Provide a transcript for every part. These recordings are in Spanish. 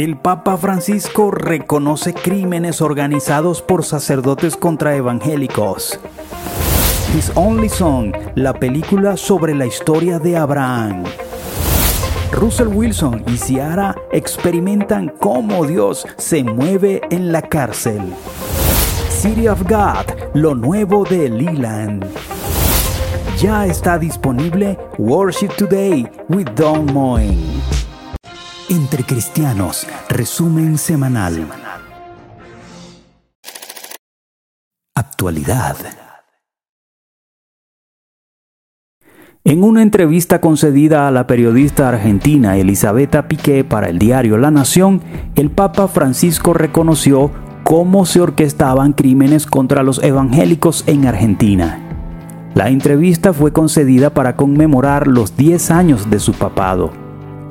El Papa Francisco reconoce crímenes organizados por sacerdotes contra evangélicos. His Only Son, la película sobre la historia de Abraham. Russell Wilson y Ciara experimentan cómo Dios se mueve en la cárcel. City of God, lo nuevo de Leland. Ya está disponible Worship Today with Don Moen. Entre Cristianos, resumen semanal. Actualidad. En una entrevista concedida a la periodista argentina Elisabetta Piqué para el diario La Nación, el Papa Francisco reconoció cómo se orquestaban crímenes contra los evangélicos en Argentina. La entrevista fue concedida para conmemorar los 10 años de su papado.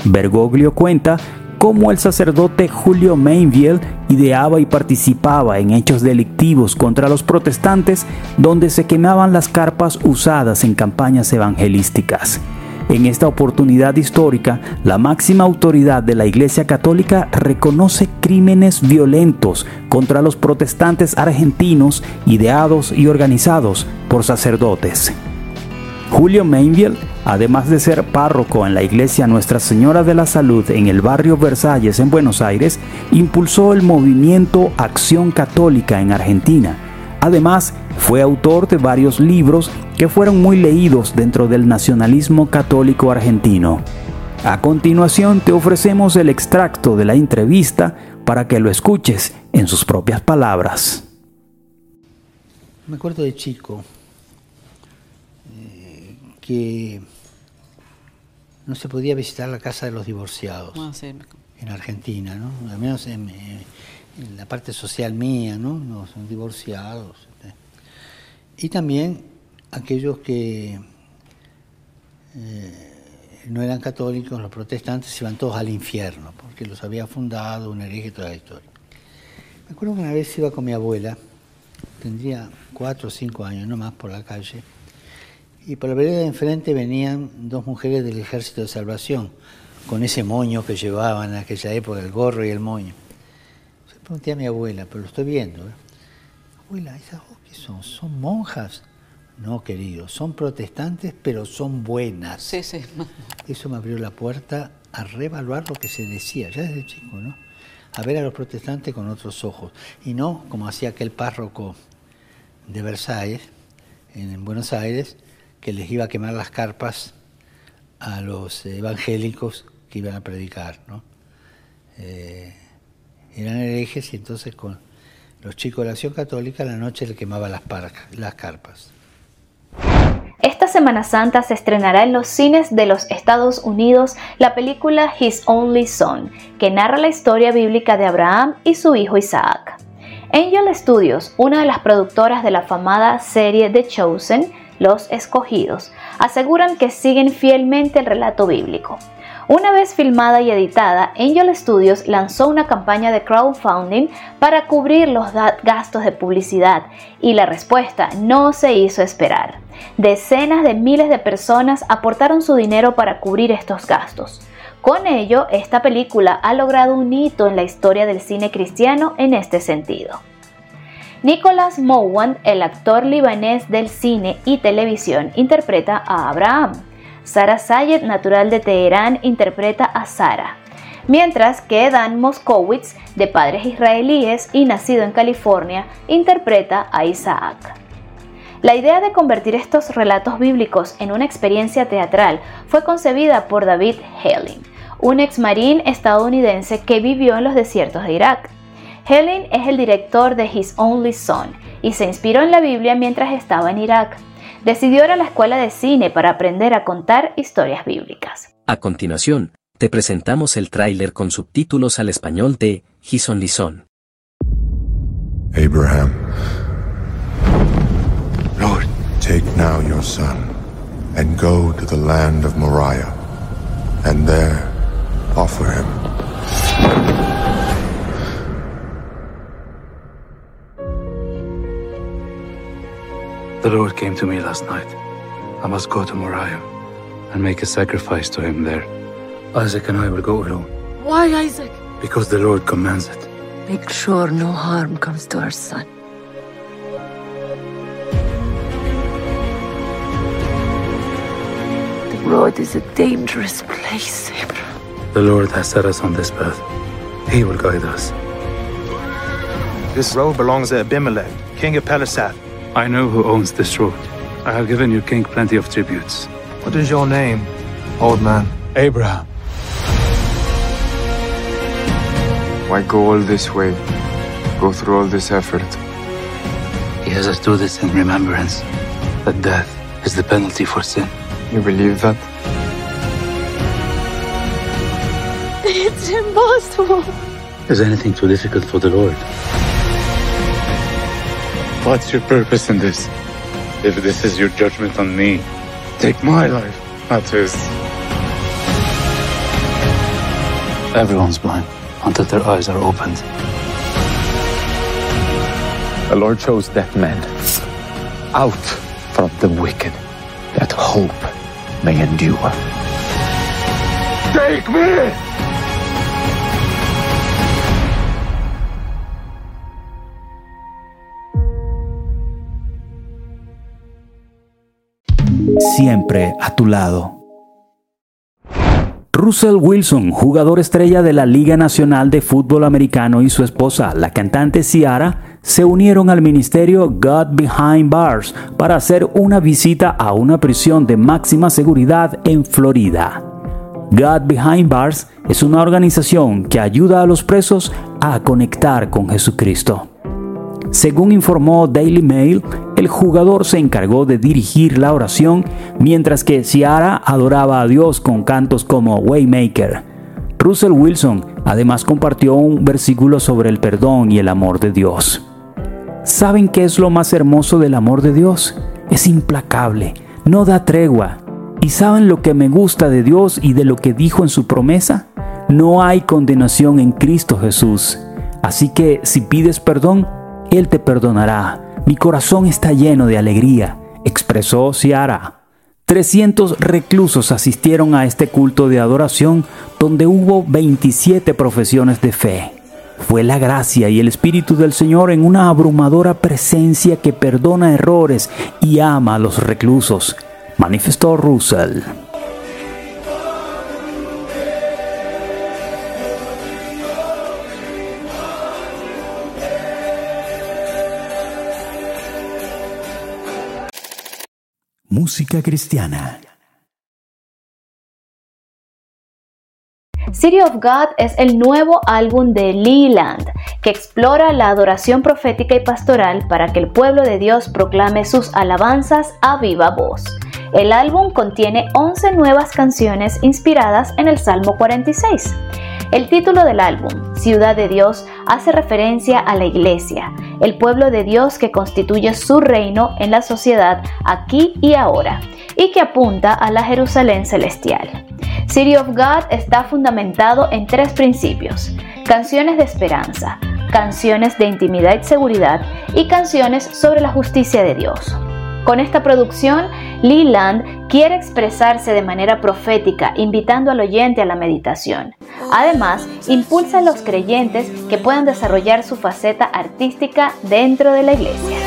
Bergoglio cuenta cómo el sacerdote Julio Mainville ideaba y participaba en hechos delictivos contra los protestantes donde se quemaban las carpas usadas en campañas evangelísticas. En esta oportunidad histórica, la máxima autoridad de la Iglesia Católica reconoce crímenes violentos contra los protestantes argentinos ideados y organizados por sacerdotes. Julio Mainville, además de ser párroco en la iglesia Nuestra Señora de la Salud en el barrio Versalles en Buenos Aires, impulsó el movimiento Acción Católica en Argentina. Además, fue autor de varios libros que fueron muy leídos dentro del nacionalismo católico argentino. A continuación te ofrecemos el extracto de la entrevista para que lo escuches en sus propias palabras. Me acuerdo de chico que no se podía visitar la casa de los divorciados Ah, sí. en Argentina, ¿no? Al menos en, eh, en la parte social mía, ¿no? No son divorciados. este. Y también aquellos que eh, no eran católicos, los protestantes, iban todos al infierno, porque los había fundado un hereje y toda la historia. Me acuerdo que una vez iba con mi abuela, tendría cuatro o cinco años, no más, por la calle, y por la vereda de enfrente venían dos mujeres del Ejército de Salvación, con ese moño que llevaban en aquella época, el gorro y el moño. Le pregunté a mi abuela, pero lo estoy viendo. ¿eh? Abuela, ¿esas qué son? ¿Son monjas? No, querido, son protestantes, pero son buenas. Sí, sí. Eso me abrió la puerta a reevaluar lo que se decía, ya desde chico, ¿no? A ver a los protestantes con otros ojos. Y no como hacía aquel párroco de Versalles, en Buenos Aires, que les iba a quemar las carpas a los evangélicos que iban a predicar, ¿no? Eh, eran herejes y entonces con los chicos de la acción católica a la noche le quemaba las, parca- las carpas. Esta Semana Santa se estrenará en los cines de los Estados Unidos la película His Only Son, que narra la historia bíblica de Abraham y su hijo Isaac. Angel Studios, una de las productoras de la afamada serie The Chosen, Los Escogidos, aseguran que siguen fielmente el relato bíblico. Una vez filmada y editada, Angel Studios lanzó una campaña de crowdfunding para cubrir los gastos de publicidad y la respuesta no se hizo esperar. Decenas de miles de personas aportaron su dinero para cubrir estos gastos. Con ello, esta película ha logrado un hito en la historia del cine cristiano en este sentido. Nicholas Mowand, el actor libanés del cine y televisión, interpreta a Abraham. Sara Sayed, natural de Teherán, interpreta a Sara. Mientras que Dan Moskowitz, de padres israelíes y nacido en California, interpreta a Isaac. La idea de convertir estos relatos bíblicos en una experiencia teatral fue concebida por David Helling, un ex marín estadounidense que vivió en los desiertos de Irak. Helling es el director de His Only Son y se inspiró en la Biblia mientras estaba en Irak. Decidió ir a la escuela de cine para aprender a contar historias bíblicas. A continuación, te presentamos el tráiler con subtítulos al español de Hison Lison. Abraham. Lord, take now your son and go to the land of Moriah, and there offer him. The Lord came to me last night. I must go to Moriah and make a sacrifice to him there. Isaac and I will go alone. Why, Isaac? Because the Lord commands it. Make sure no harm comes to our son. The road is a dangerous place, Abraham. The Lord has set us on this path. He will guide us. This road belongs to Abimelech, king of Pelisath. I know who owns this road. I have given your king plenty of tributes. What is your name, old man? Abraham. Why go all this way? Go through all this effort? He has us do this in remembrance that death is the penalty for sin. You believe that? It's impossible. Is anything too difficult for the Lord? What's your purpose in this? If this is your judgment on me, take my life, not his. Everyone's blind until their eyes are opened. The Lord chose that man out from the wicked, that hope may endure. Take me! Siempre a tu lado. Russell Wilson, jugador estrella de la Liga Nacional de Fútbol Americano y su esposa, la cantante Ciara, se unieron al ministerio God Behind Bars para hacer una visita a una prisión de máxima seguridad en Florida. God Behind Bars es una organización que ayuda a los presos a conectar con Jesucristo. Según informó Daily Mail, el jugador se encargó de dirigir la oración mientras que Ciara adoraba a Dios con cantos como Waymaker. Russell Wilson además compartió un versículo sobre el perdón y el amor de Dios. ¿Saben qué es lo más hermoso del amor de Dios? Es implacable, no da tregua. ¿Y saben lo que me gusta de Dios y de lo que dijo en su promesa? No hay condenación en Cristo Jesús. Así que si pides perdón, Él te perdonará. Mi corazón está lleno de alegría, expresó Ciara. 300 reclusos asistieron a este culto de adoración donde hubo 27 profesiones de fe. Fue la gracia y el Espíritu del Señor en una abrumadora presencia que perdona errores y ama a los reclusos, manifestó Russell. Música cristiana. City of God es el nuevo álbum de Leland que explora la adoración profética y pastoral para que el pueblo de Dios proclame sus alabanzas a viva voz. El álbum contiene 11 nuevas canciones inspiradas en el Salmo 46. El título del álbum, Ciudad de Dios, hace referencia a la iglesia, el pueblo de Dios que constituye su reino en la sociedad aquí y ahora, y que apunta a la Jerusalén celestial. City of God está fundamentado en tres principios, canciones de esperanza, canciones de intimidad y seguridad y canciones sobre la justicia de Dios. Con esta producción, Leland quiere expresarse de manera profética, invitando al oyente a la meditación. Además, impulsa a los creyentes que puedan desarrollar su faceta artística dentro de la iglesia.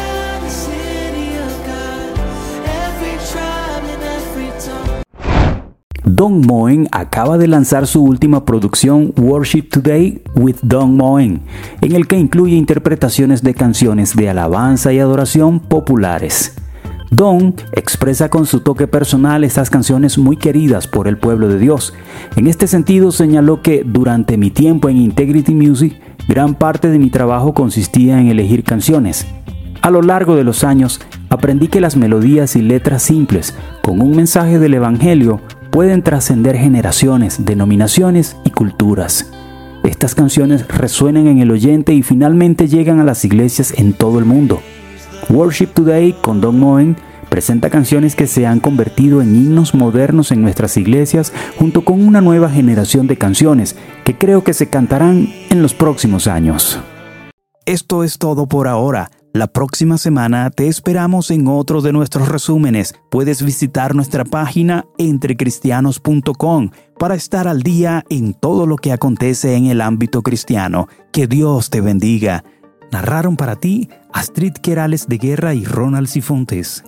Don Moen acaba de lanzar su última producción Worship Today with Don Moen, en el que incluye interpretaciones de canciones de alabanza y adoración populares. Don expresa con su toque personal estas canciones muy queridas por el pueblo de Dios. En este sentido señaló que durante mi tiempo en Integrity Music, gran parte de mi trabajo consistía en elegir canciones. A lo largo de los años, aprendí que las melodías y letras simples, con un mensaje del Evangelio, pueden trascender generaciones, denominaciones y culturas. Estas canciones resuenan en el oyente y finalmente llegan a las iglesias en todo el mundo. Worship Today con Don Moen presenta canciones que se han convertido en himnos modernos en nuestras iglesias junto con una nueva generación de canciones que creo que se cantarán en los próximos años. Esto es todo por ahora. La próxima semana te esperamos en otro de nuestros resúmenes. Puedes visitar nuestra página entrecristianos.com para estar al día en todo lo que acontece en el ámbito cristiano. Que Dios te bendiga. Narraron para ti Astrid Querales de Guerra y Ronald Sifontes.